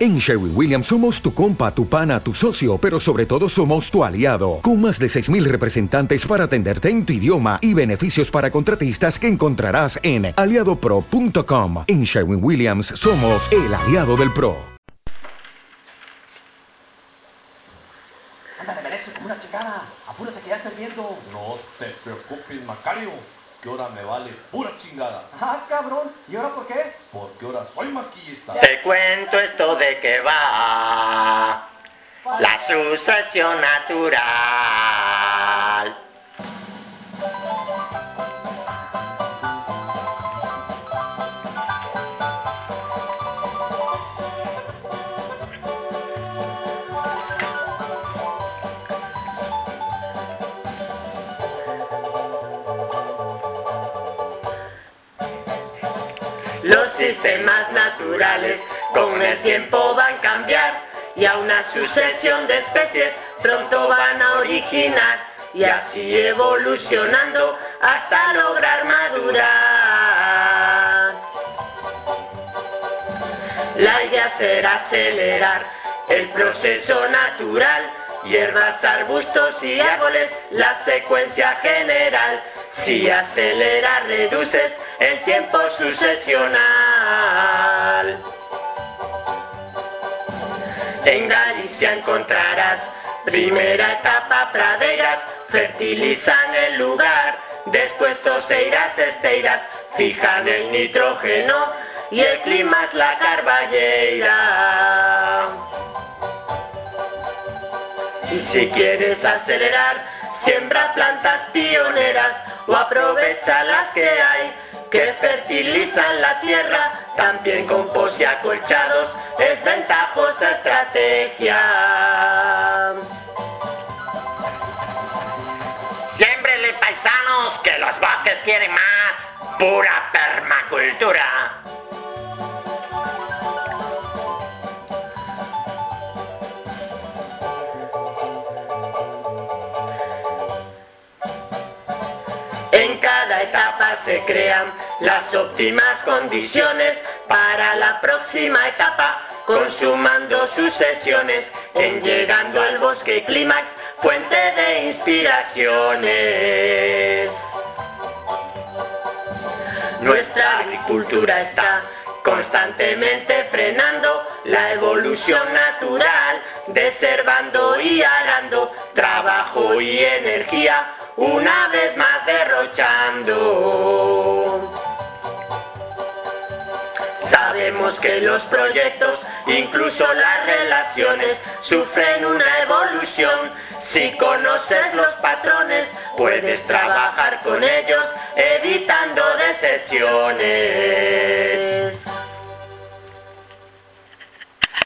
En Sherwin Williams somos tu compa, tu pana, tu socio, pero sobre todo somos tu aliado, con más de 6.000 representantes para atenderte en tu idioma y beneficios para contratistas que encontrarás en aliadopro.com. En Sherwin Williams somos el aliado del PRO. Ándale, merece como una chingada. Apúrate que ya está hirviendo. No te preocupes, Macario, que ahora me vale pura chingada. Ah, cabrón. ¿Y ahora por qué? Porque ahora soy maquillista. Te cuento esto de que va la sucesión natural. Los sistemas naturales con el tiempo van a cambiar y a una sucesión de especies pronto van a originar y así evolucionando hasta lograr madurar. La idea será acelerar el proceso natural, hierbas, arbustos y árboles, la secuencia general. Si aceleras, reduces el tiempo sucesional. En Galicia encontrarás primera etapa praderas, fertilizan el lugar, después toseiras, esteiras, fijan el nitrógeno y el clima es la carballeira. Y si quieres acelerar, siembra plantas pioneras o aprovecha las que hay que fertilizan la tierra, también compost y acolchados, es ventajosa estrategia. Siémbrele paisanos que los bosques quieren más, pura permacultura. Etapa se crean las óptimas condiciones para la próxima etapa, consumando sus sesiones en llegando al bosque clímax, fuente de inspiraciones. Nuestra agricultura está constantemente frenando la evolución natural, deservando y arando trabajo y energía, una vez más derrochando. Sabemos que los proyectos, incluso las relaciones, sufren una evolución. Si conoces los patrones, puedes trabajar con ellos, evitando decepciones.